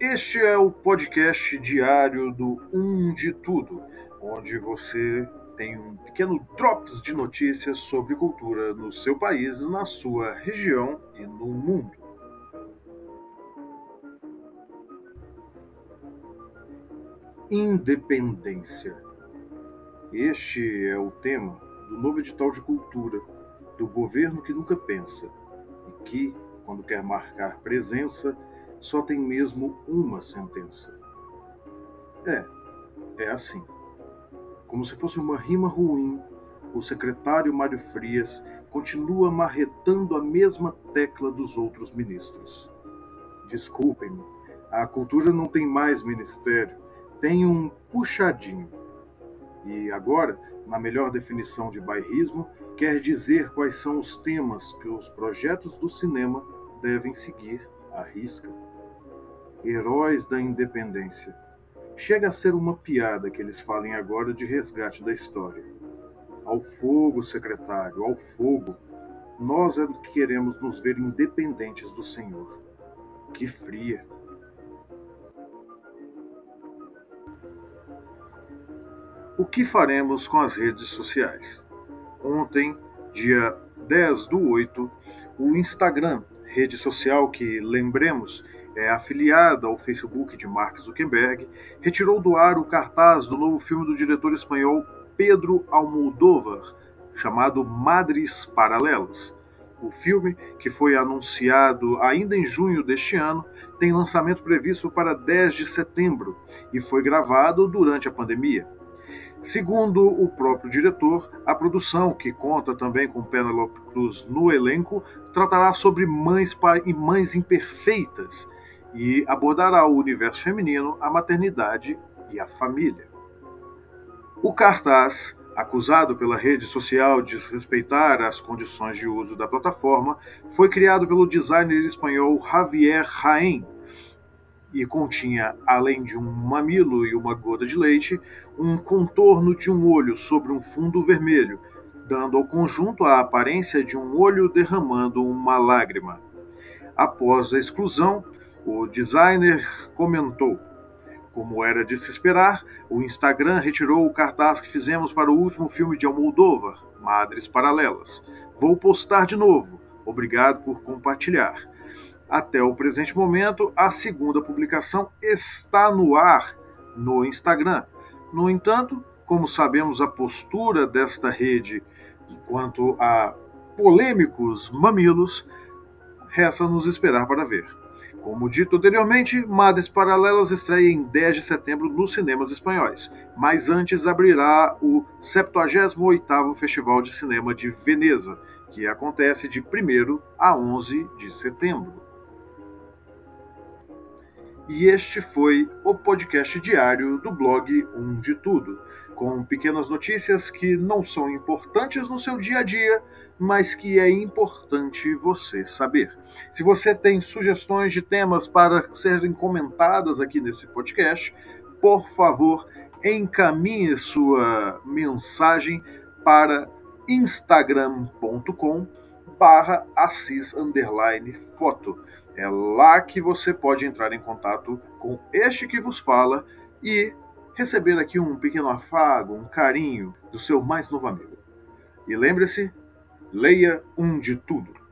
Este é o podcast diário do Um de Tudo, onde você tem um pequeno drops de notícias sobre cultura no seu país, na sua região e no mundo. Independência. Este é o tema do novo edital de cultura do governo que nunca pensa e que, quando quer marcar presença, só tem mesmo uma sentença. É, é assim. Como se fosse uma rima ruim, o secretário Mário Frias continua marretando a mesma tecla dos outros ministros. Desculpem-me, a cultura não tem mais ministério, tem um puxadinho. E agora, na melhor definição de bairrismo, quer dizer quais são os temas que os projetos do cinema devem seguir à risca heróis da independência. Chega a ser uma piada que eles falem agora de resgate da história. Ao fogo, secretário, ao fogo. Nós é que queremos nos ver independentes do Senhor. Que fria. O que faremos com as redes sociais? Ontem, dia 10 do 8, o Instagram, rede social que, lembremos, é, afiliada ao Facebook de Mark Zuckerberg, retirou do ar o cartaz do novo filme do diretor espanhol Pedro Almodóvar, chamado Madres Paralelas. O filme, que foi anunciado ainda em junho deste ano, tem lançamento previsto para 10 de setembro e foi gravado durante a pandemia. Segundo o próprio diretor, a produção, que conta também com Penelope Cruz no elenco, tratará sobre mães e mães imperfeitas e abordará o universo feminino, a maternidade e a família. O cartaz, acusado pela rede social de desrespeitar as condições de uso da plataforma, foi criado pelo designer espanhol Javier Jaén e continha, além de um mamilo e uma gota de leite, um contorno de um olho sobre um fundo vermelho, dando ao conjunto a aparência de um olho derramando uma lágrima. Após a exclusão, o designer comentou: Como era de se esperar, o Instagram retirou o cartaz que fizemos para o último filme de Almodóvar, Madres Paralelas. Vou postar de novo. Obrigado por compartilhar. Até o presente momento, a segunda publicação está no ar no Instagram. No entanto, como sabemos a postura desta rede quanto a polêmicos mamilos, resta nos esperar para ver. Como dito anteriormente, Madres Paralelas estreia em 10 de setembro nos cinemas espanhóis, mas antes abrirá o 78º Festival de Cinema de Veneza, que acontece de 1 a 11 de setembro. E este foi o podcast diário do blog Um de Tudo, com pequenas notícias que não são importantes no seu dia a dia, mas que é importante você saber. Se você tem sugestões de temas para serem comentadas aqui nesse podcast, por favor, encaminhe sua mensagem para instagram.com barra assis foto. É lá que você pode entrar em contato com este que vos fala e receber aqui um pequeno afago, um carinho do seu mais novo amigo. E lembre-se, leia um de tudo.